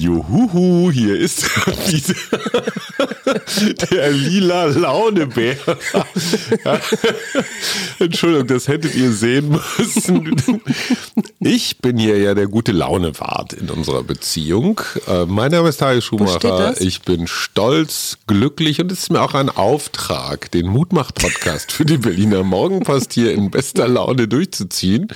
Juhuhu, hier ist der lila Launebär. Ja. Entschuldigung, das hättet ihr sehen müssen. Ich bin hier ja der gute Launewart in unserer Beziehung. Äh, mein Name ist Tage Schumacher. Ich bin stolz, glücklich und es ist mir auch ein Auftrag, den Mutmach-Podcast für die Berliner Morgenpost hier in bester Laune durchzuziehen.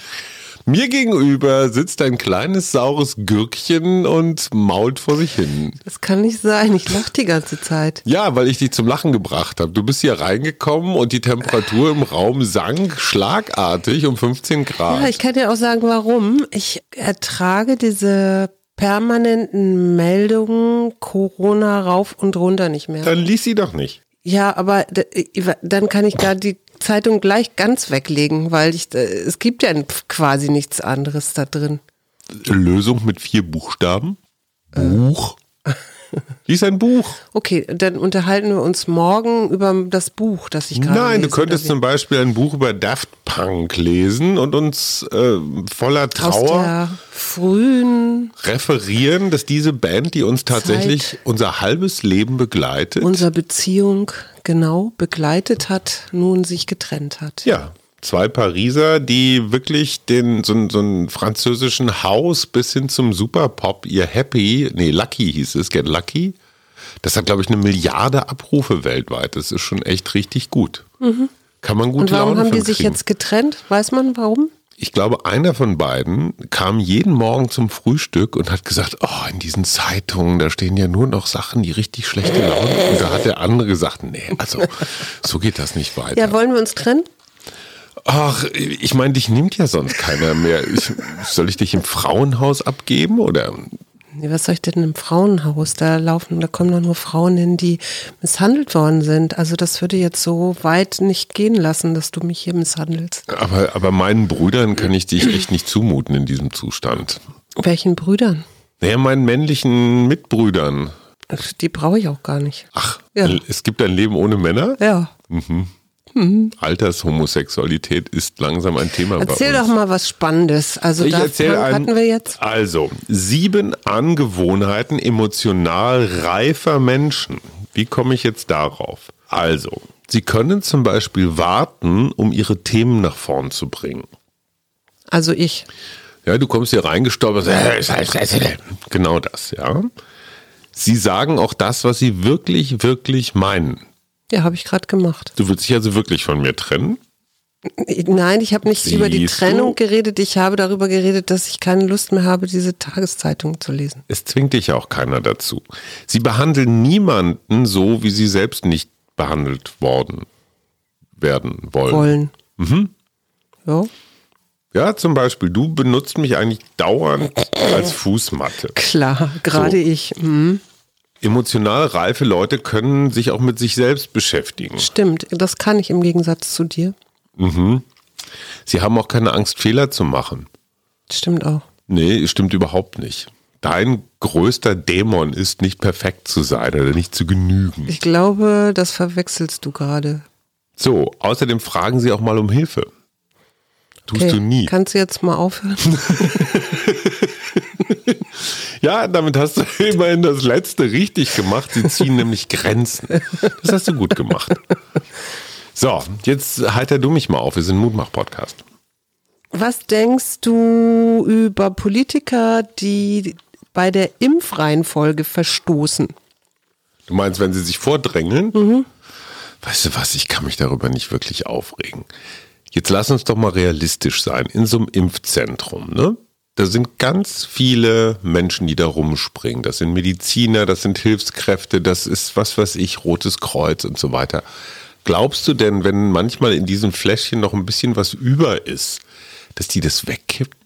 Mir gegenüber sitzt ein kleines saures Gürkchen und mault vor sich hin. Das kann nicht sein. Ich lache die ganze Zeit. Ja, weil ich dich zum Lachen gebracht habe. Du bist hier reingekommen und die Temperatur im Raum sank schlagartig um 15 Grad. Ja, ich kann dir auch sagen, warum. Ich ertrage diese permanenten Meldungen Corona rauf und runter nicht mehr. Dann lies sie doch nicht. Ja, aber dann kann ich da die Zeitung gleich ganz weglegen, weil ich, äh, es gibt ja quasi nichts anderes da drin. Lösung mit vier Buchstaben? Buch? Lies ein Buch. Okay, dann unterhalten wir uns morgen über das Buch, das ich gerade Nein, lese, du könntest zum Beispiel ein Buch über Daft Punk lesen und uns äh, voller Trauer frühen referieren, dass diese Band, die uns tatsächlich Zeit, unser halbes Leben begleitet, unsere Beziehung genau begleitet hat, nun sich getrennt hat. Ja, zwei Pariser, die wirklich den so, so einen französischen Haus bis hin zum Superpop, ihr Happy, nee, Lucky hieß es, Get Lucky. Das hat, glaube ich, eine Milliarde Abrufe weltweit. Das ist schon echt richtig gut. Mhm. Kann man gut Und warum Laune haben die sich kriegen. jetzt getrennt? Weiß man warum? Ich glaube, einer von beiden kam jeden Morgen zum Frühstück und hat gesagt, oh, in diesen Zeitungen, da stehen ja nur noch Sachen, die richtig schlechte Laune. Und da hat der andere gesagt, nee, also so geht das nicht weiter. Ja, wollen wir uns trennen? Ach, ich meine, dich nimmt ja sonst keiner mehr. Ich, soll ich dich im Frauenhaus abgeben oder? Was soll ich denn im Frauenhaus? Da laufen, da kommen doch nur Frauen hin, die misshandelt worden sind. Also das würde jetzt so weit nicht gehen lassen, dass du mich hier misshandelst. Aber, aber meinen Brüdern kann ich dich echt nicht zumuten in diesem Zustand. Welchen Brüdern? Naja, meinen männlichen Mitbrüdern. Die brauche ich auch gar nicht. Ach, ja. es gibt ein Leben ohne Männer? Ja. Mhm. Mhm. Altershomosexualität ist langsam ein Thema Erzähl bei uns. doch mal was Spannendes. Also ich da hatten wir jetzt. Also, sieben Angewohnheiten emotional reifer Menschen. Wie komme ich jetzt darauf? Also, Sie können zum Beispiel warten, um Ihre Themen nach vorn zu bringen. Also ich. Ja, du kommst hier reingestolpert. Genau das, ja. Sie sagen auch das, was Sie wirklich, wirklich meinen. Ja, habe ich gerade gemacht. Du willst dich also wirklich von mir trennen? Nein, ich habe nicht Siehst über die Trennung du? geredet. Ich habe darüber geredet, dass ich keine Lust mehr habe, diese Tageszeitung zu lesen. Es zwingt dich auch keiner dazu. Sie behandeln niemanden so, wie sie selbst nicht behandelt worden werden wollen. Wollen. Mhm. Ja. Ja, zum Beispiel, du benutzt mich eigentlich dauernd als Fußmatte. Klar, gerade so. ich. Mhm emotional reife Leute können sich auch mit sich selbst beschäftigen. Stimmt, das kann ich im Gegensatz zu dir. Mhm. Sie haben auch keine Angst, Fehler zu machen. Stimmt auch. Nee, stimmt überhaupt nicht. Dein größter Dämon ist nicht perfekt zu sein oder nicht zu genügen. Ich glaube, das verwechselst du gerade. So, außerdem fragen sie auch mal um Hilfe. Tust okay, du nie. Kannst du jetzt mal aufhören? Ja, damit hast du immerhin das letzte richtig gemacht. Sie ziehen nämlich Grenzen. Das hast du gut gemacht. So, jetzt heiter du mich mal auf. Wir sind Mutmach-Podcast. Was denkst du über Politiker, die bei der Impfreihenfolge verstoßen? Du meinst, wenn sie sich vordrängeln? Mhm. Weißt du was, ich kann mich darüber nicht wirklich aufregen. Jetzt lass uns doch mal realistisch sein. In so einem Impfzentrum, ne? Da sind ganz viele Menschen, die da rumspringen. Das sind Mediziner, das sind Hilfskräfte, das ist was weiß ich, Rotes Kreuz und so weiter. Glaubst du denn, wenn manchmal in diesem Fläschchen noch ein bisschen was über ist, dass die das wegkippt?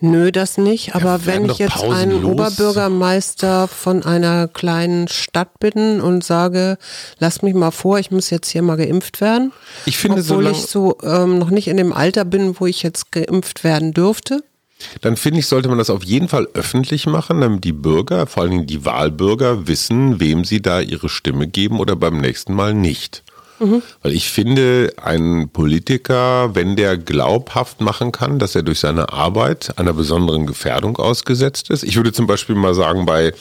Nö, das nicht. Aber ja, wenn ich jetzt einen Oberbürgermeister von einer kleinen Stadt bin und sage, lass mich mal vor, ich muss jetzt hier mal geimpft werden. Ich finde, obwohl ich so ähm, noch nicht in dem Alter bin, wo ich jetzt geimpft werden dürfte. Dann finde ich, sollte man das auf jeden Fall öffentlich machen, damit die Bürger, vor allen Dingen die Wahlbürger, wissen, wem sie da ihre Stimme geben oder beim nächsten Mal nicht. Mhm. Weil ich finde, ein Politiker, wenn der glaubhaft machen kann, dass er durch seine Arbeit einer besonderen Gefährdung ausgesetzt ist. Ich würde zum Beispiel mal sagen, bei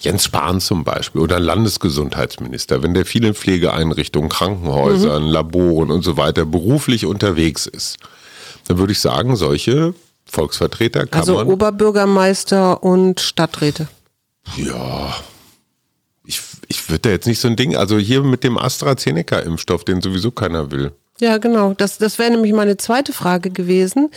Jens Spahn zum Beispiel oder Landesgesundheitsminister, wenn der vielen Pflegeeinrichtungen, Krankenhäusern, mhm. Laboren und so weiter beruflich unterwegs ist, dann würde ich sagen, solche Volksvertreter kann also man. Also Oberbürgermeister und Stadträte. Ja, ich, ich würde da jetzt nicht so ein Ding, also hier mit dem AstraZeneca-Impfstoff, den sowieso keiner will. Ja, genau. Das, das wäre nämlich meine zweite Frage gewesen,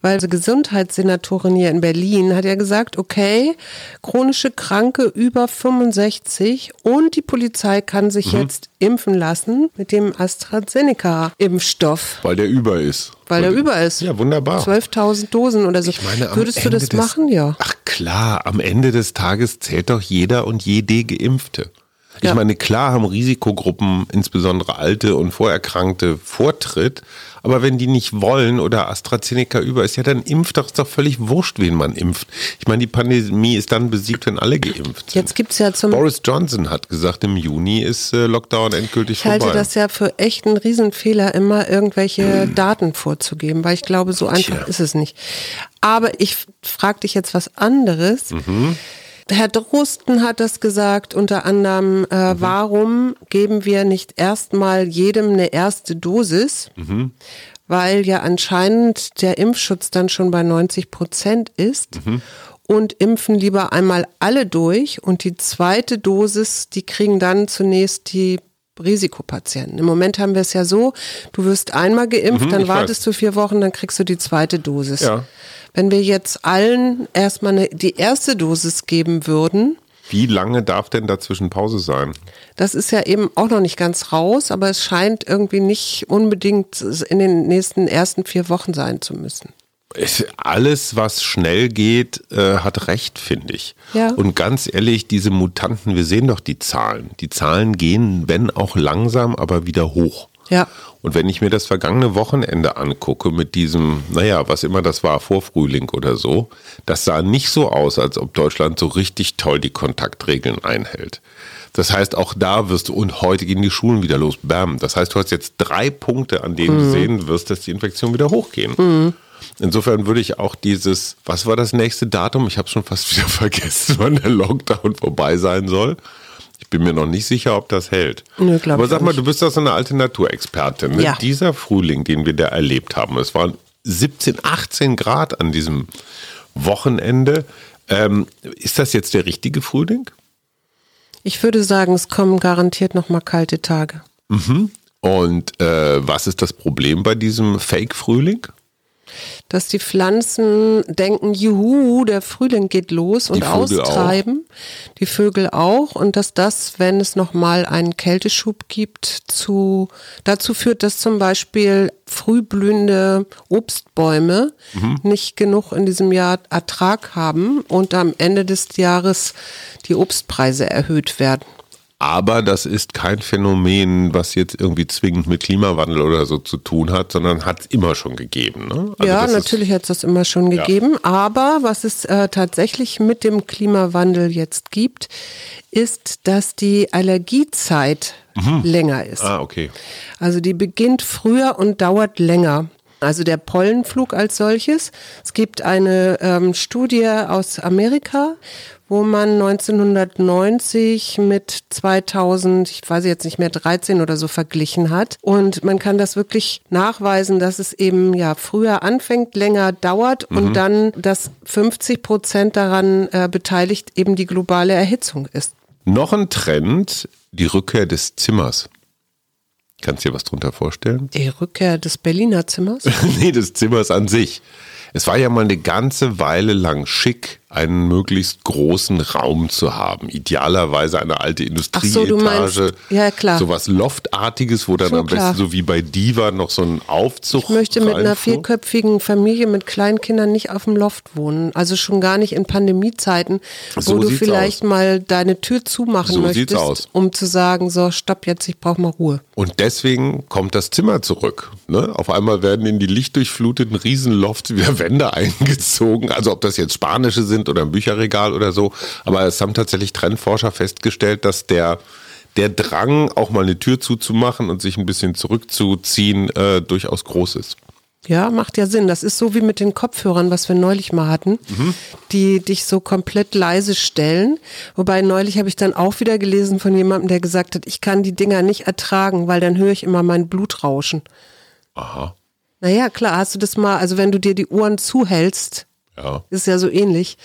weil die Gesundheitssenatorin hier in Berlin hat ja gesagt, okay, chronische Kranke über 65 und die Polizei kann sich mhm. jetzt impfen lassen mit dem AstraZeneca-Impfstoff. Weil der über ist. Weil der über ist. Ja, wunderbar. 12.000 Dosen oder so. Ich meine, Würdest du das des, machen? Ja. Ach klar, am Ende des Tages zählt doch jeder und jede Geimpfte. Ich ja. meine, klar haben Risikogruppen, insbesondere Alte und Vorerkrankte, Vortritt. Aber wenn die nicht wollen oder AstraZeneca über ist, ja, dann impft doch, ist doch völlig wurscht, wen man impft. Ich meine, die Pandemie ist dann besiegt, wenn alle geimpft sind. Jetzt gibt's ja zum Boris Johnson hat gesagt, im Juni ist äh, Lockdown endgültig vorbei. Ich halte das ja für echt einen Riesenfehler, immer irgendwelche hm. Daten vorzugeben, weil ich glaube, so einfach Tja. ist es nicht. Aber ich frage dich jetzt was anderes. Mhm. Herr Drosten hat das gesagt, unter anderem, äh, mhm. warum geben wir nicht erstmal jedem eine erste Dosis? Mhm. Weil ja anscheinend der Impfschutz dann schon bei 90 Prozent ist. Mhm. Und impfen lieber einmal alle durch und die zweite Dosis, die kriegen dann zunächst die Risikopatienten. Im Moment haben wir es ja so, du wirst einmal geimpft, mhm, dann wartest weiß. du vier Wochen, dann kriegst du die zweite Dosis. Ja. Wenn wir jetzt allen erstmal eine, die erste Dosis geben würden, wie lange darf denn dazwischen Pause sein? Das ist ja eben auch noch nicht ganz raus, aber es scheint irgendwie nicht unbedingt in den nächsten ersten vier Wochen sein zu müssen. Alles, was schnell geht, äh, hat recht, finde ich. Ja. Und ganz ehrlich, diese Mutanten, wir sehen doch die Zahlen. Die Zahlen gehen, wenn auch langsam, aber wieder hoch. Ja. Und wenn ich mir das vergangene Wochenende angucke mit diesem, naja, was immer das war, Vorfrühling oder so, das sah nicht so aus, als ob Deutschland so richtig toll die Kontaktregeln einhält. Das heißt, auch da wirst du, und heute gehen die Schulen wieder los, bam. Das heißt, du hast jetzt drei Punkte, an denen mhm. du sehen wirst, dass die Infektionen wieder hochgehen. Mhm. Insofern würde ich auch dieses, was war das nächste Datum? Ich habe schon fast wieder vergessen, wann der Lockdown vorbei sein soll. Ich bin mir noch nicht sicher, ob das hält. Nö, Aber sag mal, du bist doch so eine alte Naturexpertin. Ne? Ja. Dieser Frühling, den wir da erlebt haben, es waren 17, 18 Grad an diesem Wochenende. Ähm, ist das jetzt der richtige Frühling? Ich würde sagen, es kommen garantiert noch mal kalte Tage. Mhm. Und äh, was ist das Problem bei diesem Fake-Frühling? Dass die Pflanzen denken, juhu, der Frühling geht los und austreiben. Auch. Die Vögel auch. Und dass das, wenn es nochmal einen Kälteschub gibt, zu, dazu führt, dass zum Beispiel frühblühende Obstbäume mhm. nicht genug in diesem Jahr Ertrag haben und am Ende des Jahres die Obstpreise erhöht werden. Aber das ist kein Phänomen, was jetzt irgendwie zwingend mit Klimawandel oder so zu tun hat, sondern hat es immer schon gegeben. Ne? Also ja, natürlich hat es das immer schon ja. gegeben. Aber was es äh, tatsächlich mit dem Klimawandel jetzt gibt, ist, dass die Allergiezeit mhm. länger ist. Ah, okay. Also die beginnt früher und dauert länger. Also der Pollenflug als solches. Es gibt eine ähm, Studie aus Amerika, wo man 1990 mit 2000, ich weiß jetzt nicht mehr, 13 oder so verglichen hat. Und man kann das wirklich nachweisen, dass es eben ja früher anfängt, länger dauert mhm. und dann, dass 50 Prozent daran äh, beteiligt eben die globale Erhitzung ist. Noch ein Trend, die Rückkehr des Zimmers. Kannst du dir was drunter vorstellen? Die Rückkehr des Berliner Zimmers? nee, des Zimmers an sich. Es war ja mal eine ganze Weile lang schick, einen möglichst großen Raum zu haben. Idealerweise eine alte Industrieetage. So, ja, klar. Sowas Loftartiges, wo dann Schon am besten klar. so wie bei Diva noch so ein Aufzug. Ich möchte mit einer vierköpfigen Familie mit kleinen Kindern nicht auf dem Loft wohnen. Also schon gar nicht in Pandemiezeiten, wo so du vielleicht aus. mal deine Tür zumachen so möchtest, um zu sagen, so stopp jetzt, ich brauche mal Ruhe. Und deswegen kommt das Zimmer zurück. Ne? Auf einmal werden in die lichtdurchfluteten Riesenlofts wieder Wände eingezogen. Also ob das jetzt spanische sind oder ein Bücherregal oder so. Aber es haben tatsächlich Trendforscher festgestellt, dass der der Drang, auch mal eine Tür zuzumachen und sich ein bisschen zurückzuziehen, äh, durchaus groß ist. Ja, macht ja Sinn. Das ist so wie mit den Kopfhörern, was wir neulich mal hatten, mhm. die dich so komplett leise stellen. Wobei neulich habe ich dann auch wieder gelesen von jemandem, der gesagt hat, ich kann die Dinger nicht ertragen, weil dann höre ich immer mein Blut rauschen. Aha. Naja, klar, hast du das mal, also wenn du dir die Ohren zuhältst, ja. ist ja so ähnlich,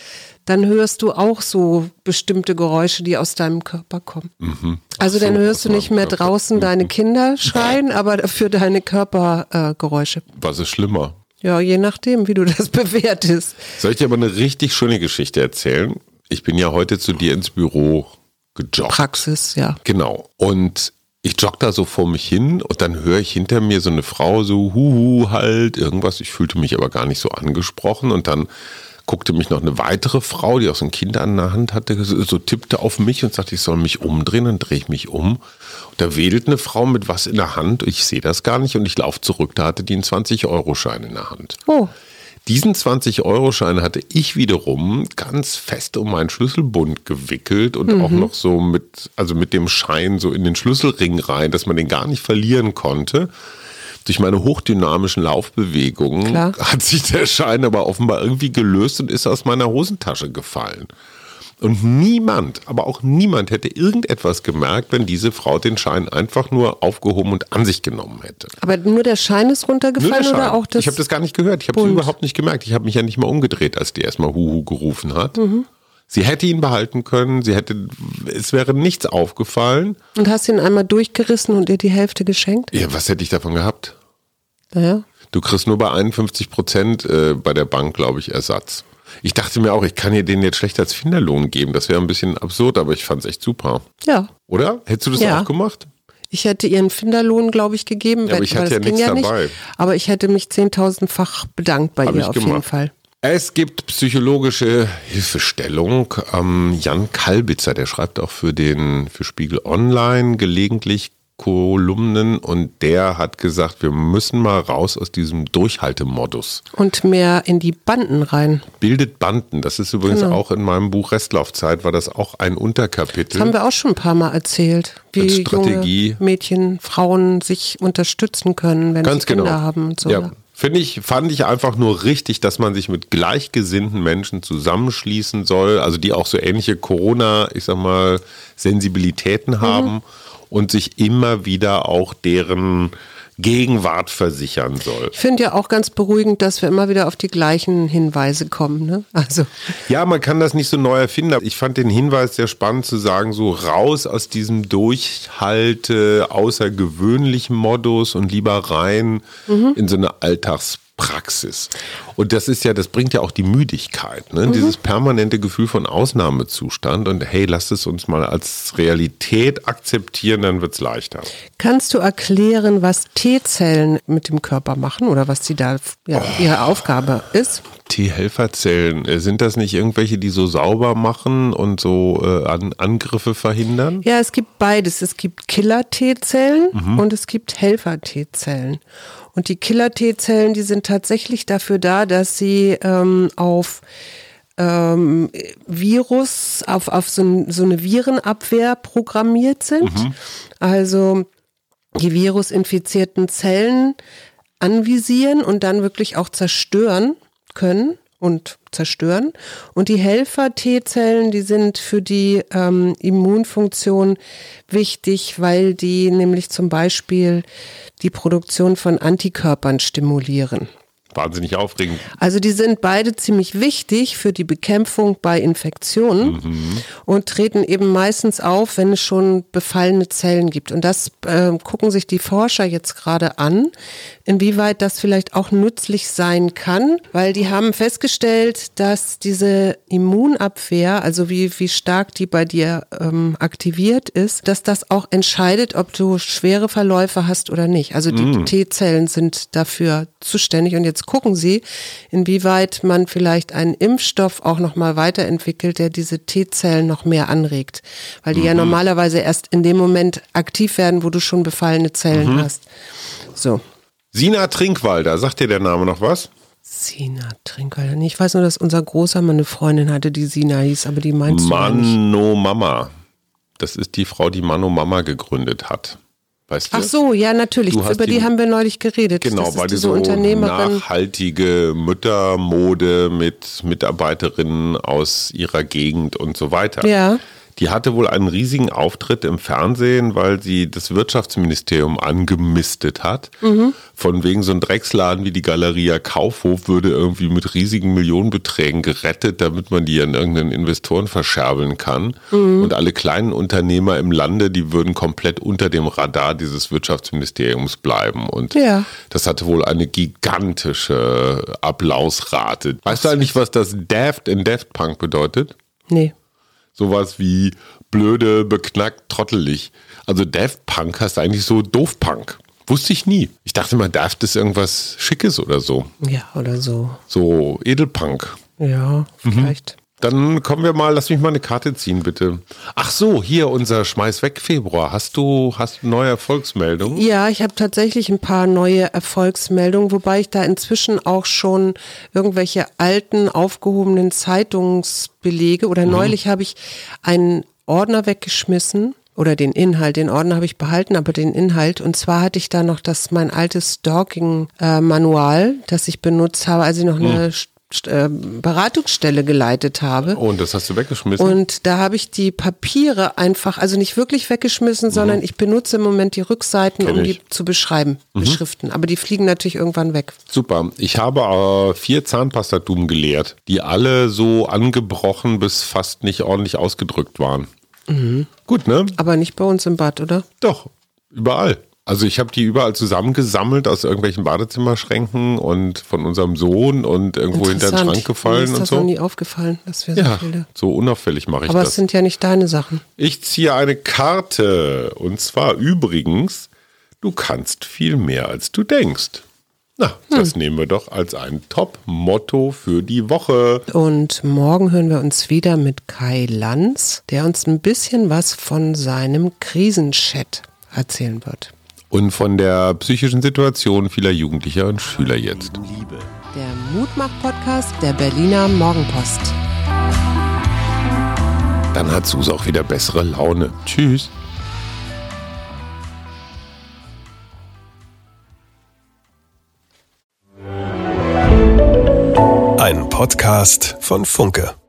dann hörst du auch so bestimmte Geräusche, die aus deinem Körper kommen. Mhm. Also so, dann hörst du nicht mehr draußen mhm. deine Kinder schreien, aber dafür deine Körpergeräusche. Äh, Was ist schlimmer? Ja, je nachdem, wie du das bewertest. Soll ich dir aber eine richtig schöne Geschichte erzählen? Ich bin ja heute zu dir ins Büro gejoggt. Praxis, ja. Genau. Und ich jogge da so vor mich hin und dann höre ich hinter mir so eine Frau so huhu halt irgendwas. Ich fühlte mich aber gar nicht so angesprochen und dann guckte mich noch eine weitere Frau, die auch so ein Kind an der Hand hatte, so tippte auf mich und sagte, ich soll mich umdrehen. Dann drehe ich mich um. Und da wedelt eine Frau mit was in der Hand. Ich sehe das gar nicht und ich laufe zurück. Da hatte die einen 20-Euro-Schein in der Hand. Oh. Diesen 20-Euro-Schein hatte ich wiederum ganz fest um meinen Schlüsselbund gewickelt und mhm. auch noch so mit, also mit dem Schein so in den Schlüsselring rein, dass man den gar nicht verlieren konnte. Durch meine hochdynamischen Laufbewegungen Klar. hat sich der Schein aber offenbar irgendwie gelöst und ist aus meiner Hosentasche gefallen. Und niemand, aber auch niemand hätte irgendetwas gemerkt, wenn diese Frau den Schein einfach nur aufgehoben und an sich genommen hätte. Aber nur der Schein ist runtergefallen oder auch das? Ich habe das gar nicht gehört. Ich habe es überhaupt nicht gemerkt. Ich habe mich ja nicht mal umgedreht, als die erstmal Huhu gerufen hat. Mhm. Sie hätte ihn behalten können, sie hätte, es wäre nichts aufgefallen. Und hast ihn einmal durchgerissen und ihr die Hälfte geschenkt? Ja, was hätte ich davon gehabt? Naja. Du kriegst nur bei 51 Prozent äh, bei der Bank, glaube ich, Ersatz. Ich dachte mir auch, ich kann ihr den jetzt schlecht als Finderlohn geben. Das wäre ein bisschen absurd, aber ich fand es echt super. Ja. Oder? Hättest du das ja. auch gemacht? Ich hätte ihren Finderlohn, glaube ich, gegeben. Ja, aber ich hatte ja nichts ja dabei. Nicht. Aber ich hätte mich zehntausendfach bedankt bei Hab ihr auf gemacht. jeden Fall. Es gibt psychologische Hilfestellung. Ähm, Jan Kalbitzer, der schreibt auch für den für Spiegel Online gelegentlich Kolumnen und der hat gesagt, wir müssen mal raus aus diesem Durchhaltemodus. Und mehr in die Banden rein. Bildet Banden. Das ist übrigens genau. auch in meinem Buch Restlaufzeit, war das auch ein Unterkapitel. Das haben wir auch schon ein paar Mal erzählt, wie Strategie. Mädchen, Frauen sich unterstützen können, wenn Ganz sie Kinder genau. haben und so. Ja. Finde ich, fand ich einfach nur richtig, dass man sich mit gleichgesinnten Menschen zusammenschließen soll, also die auch so ähnliche Corona, ich sag mal, Sensibilitäten mhm. Und sich immer wieder auch deren Gegenwart versichern soll. Ich finde ja auch ganz beruhigend, dass wir immer wieder auf die gleichen Hinweise kommen. Ne? Also. Ja, man kann das nicht so neu erfinden. Ich fand den Hinweis sehr spannend zu sagen, so raus aus diesem Durchhalte außergewöhnlichen Modus und lieber rein mhm. in so eine Alltags Praxis. Und das ist ja, das bringt ja auch die Müdigkeit, ne? Mhm. dieses permanente Gefühl von Ausnahmezustand. Und hey, lasst es uns mal als Realität akzeptieren, dann wird es leichter. Kannst du erklären, was T-Zellen mit dem Körper machen oder was sie da ja, oh. ihre Aufgabe ist? T-Helferzellen, äh, sind das nicht irgendwelche, die so sauber machen und so äh, An Angriffe verhindern? Ja, es gibt beides. Es gibt Killer-T-Zellen mhm. und es gibt Helfer-T-Zellen. Und die Killer-T-Zellen, die sind tatsächlich dafür da, dass sie ähm, auf ähm, Virus, auf, auf so, so, eine Virenabwehr programmiert sind. Mhm. Also die virusinfizierten Zellen anvisieren und dann wirklich auch zerstören können und zerstören. Und die Helfer-T-Zellen, die sind für die ähm, Immunfunktion wichtig, weil die nämlich zum Beispiel die Produktion von Antikörpern stimulieren. Wahnsinnig aufregend. Also die sind beide ziemlich wichtig für die Bekämpfung bei Infektionen mhm. und treten eben meistens auf, wenn es schon befallene Zellen gibt. Und das äh, gucken sich die Forscher jetzt gerade an, inwieweit das vielleicht auch nützlich sein kann, weil die haben festgestellt, dass diese Immunabwehr, also wie, wie stark die bei dir ähm, aktiviert ist, dass das auch entscheidet, ob du schwere Verläufe hast oder nicht. Also die mhm. T-Zellen sind dafür zuständig und jetzt gucken sie, inwieweit man vielleicht einen Impfstoff auch noch mal weiterentwickelt, der diese T-Zellen noch mehr anregt, weil die mhm. ja normalerweise erst in dem Moment aktiv werden, wo du schon befallene Zellen mhm. hast. So. Sina Trinkwalder, sagt dir der Name noch was? Sina Trinkwalder. Ich weiß nur, dass unser Großer mal eine Freundin hatte, die Sina hieß, aber die meinst Mann, du Mann, oh Mama. Das ist die Frau, die Mano Mama gegründet hat. Weißt du? Ach so, ja, natürlich. Du Über die, die- haben wir neulich geredet. Genau, das weil die diese so nachhaltige Müttermode mit Mitarbeiterinnen aus ihrer Gegend und so weiter. Ja. Die hatte wohl einen riesigen Auftritt im Fernsehen, weil sie das Wirtschaftsministerium angemistet hat. Mhm. Von wegen so ein Drecksladen wie die Galeria Kaufhof würde irgendwie mit riesigen Millionenbeträgen gerettet, damit man die an irgendeinen Investoren verscherbeln kann. Mhm. Und alle kleinen Unternehmer im Lande, die würden komplett unter dem Radar dieses Wirtschaftsministeriums bleiben. Und Ja. das hatte wohl eine gigantische Applausrate. Weißt du eigentlich, was das Daft in Daft Punk bedeutet? Nee. Sowas wie blöde, beknackt, trottelig. Also Daft Punk heißt eigentlich so Doofpunk. Wusste ich nie. Ich dachte mal, Daft ist irgendwas Schickes oder so. Ja, oder so. So Edelpunk. Ja, Mhm. Dann kommen wir mal, lass mich mal eine Karte ziehen, bitte. Ach so, hier unser Schmeiß weg Februar. Hast du, hast neue Erfolgsmeldungen? Ja, ich habe tatsächlich ein paar neue Erfolgsmeldungen, wobei ich da inzwischen auch schon irgendwelche alten, aufgehobenen Zeitungsbelege oder Mhm. neulich habe ich einen Ordner weggeschmissen oder den Inhalt. Den Ordner habe ich behalten, aber den Inhalt. Und zwar hatte ich da noch das mein altes Stalking-Manual, das ich benutzt habe, als ich noch eine äh, Beratungsstelle geleitet habe. Oh, und das hast du weggeschmissen? Und da habe ich die Papiere einfach, also nicht wirklich weggeschmissen, sondern ich benutze im Moment die Rückseiten, Mhm. Kenn um die ich. Mhm. zu beschreiben, beschriften. Aber die fliegen natürlich irgendwann weg. Super. Ich habe äh, vier Zahnpastatuben geleert, die alle so angebrochen bis fast nicht ordentlich ausgedrückt waren. Gut, ne? Aber nicht bei uns im Bad, oder? Doch, überall. Also ich habe die überall zusammengesammelt aus irgendwelchen Badezimmerschränken und von unserem Sohn und irgendwo hinter den. Schrank gefallen Mir ist und das noch so. nie aufgefallen, dass wir so Ja, viele. so unauffällig mache ich Aber es das. sind ja nicht deine Sachen. Ich ziehe eine Karte. Und zwar übrigens, du kannst viel mehr, als du denkst. Na, Hm. das nehmen wir doch als ein Top-Motto für die Woche. Und morgen hören wir uns wieder mit Kai Lanz, der uns ein bisschen was von seinem Krisenchat erzählen wird. Und von der psychischen Situation vieler Jugendlicher und Schüler jetzt. Der Mutmach-Podcast der Berliner Morgenpost. Dann hat Sus auch wieder bessere Laune. Tschüss. Ein Podcast von Funke.